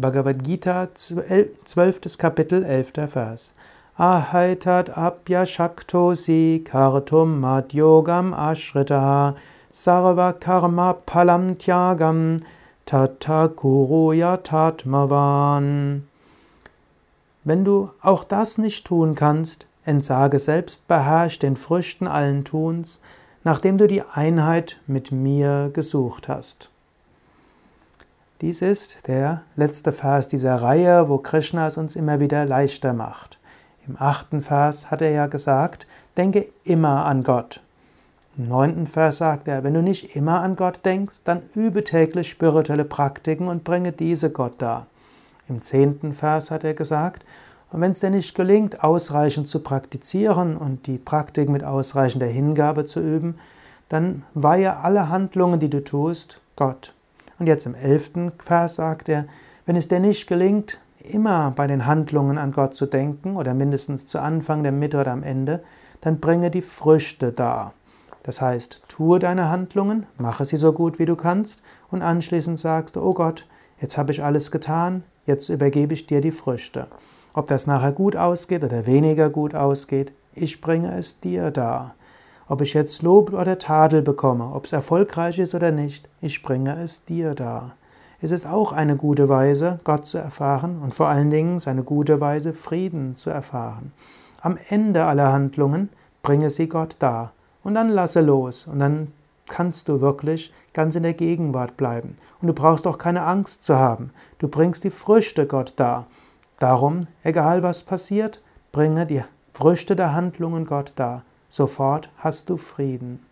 Bhagavad Gita, 12. Kapitel, 11. Vers. Ahaitat abya shaktosi kartum mat yogam ashritaha sarva karma palam tyagam tata kuruya tatmavan. Wenn du auch das nicht tun kannst, entsage selbstbeherrscht den Früchten allen Tuns, nachdem du die Einheit mit mir gesucht hast. Dies ist der letzte Vers dieser Reihe, wo Krishna es uns immer wieder leichter macht. Im achten Vers hat er ja gesagt, denke immer an Gott. Im neunten Vers sagt er, wenn du nicht immer an Gott denkst, dann übe täglich spirituelle Praktiken und bringe diese Gott dar. Im zehnten Vers hat er gesagt, und wenn es dir nicht gelingt, ausreichend zu praktizieren und die Praktik mit ausreichender Hingabe zu üben, dann weihe alle Handlungen, die du tust, Gott. Und jetzt im elften Vers sagt er, wenn es dir nicht gelingt, immer bei den Handlungen an Gott zu denken oder mindestens zu Anfang, der Mitte oder am Ende, dann bringe die Früchte dar. Das heißt, tue deine Handlungen, mache sie so gut wie du kannst und anschließend sagst du, oh Gott, jetzt habe ich alles getan, jetzt übergebe ich dir die Früchte. Ob das nachher gut ausgeht oder weniger gut ausgeht, ich bringe es dir dar. Ob ich jetzt Lob oder Tadel bekomme, ob es erfolgreich ist oder nicht, ich bringe es dir dar. Es ist auch eine gute Weise, Gott zu erfahren und vor allen Dingen seine gute Weise, Frieden zu erfahren. Am Ende aller Handlungen bringe sie Gott dar und dann lasse los und dann kannst du wirklich ganz in der Gegenwart bleiben. Und du brauchst auch keine Angst zu haben. Du bringst die Früchte Gott dar. Darum, egal was passiert, bringe die Früchte der Handlungen Gott dar. Sofort hast du Frieden.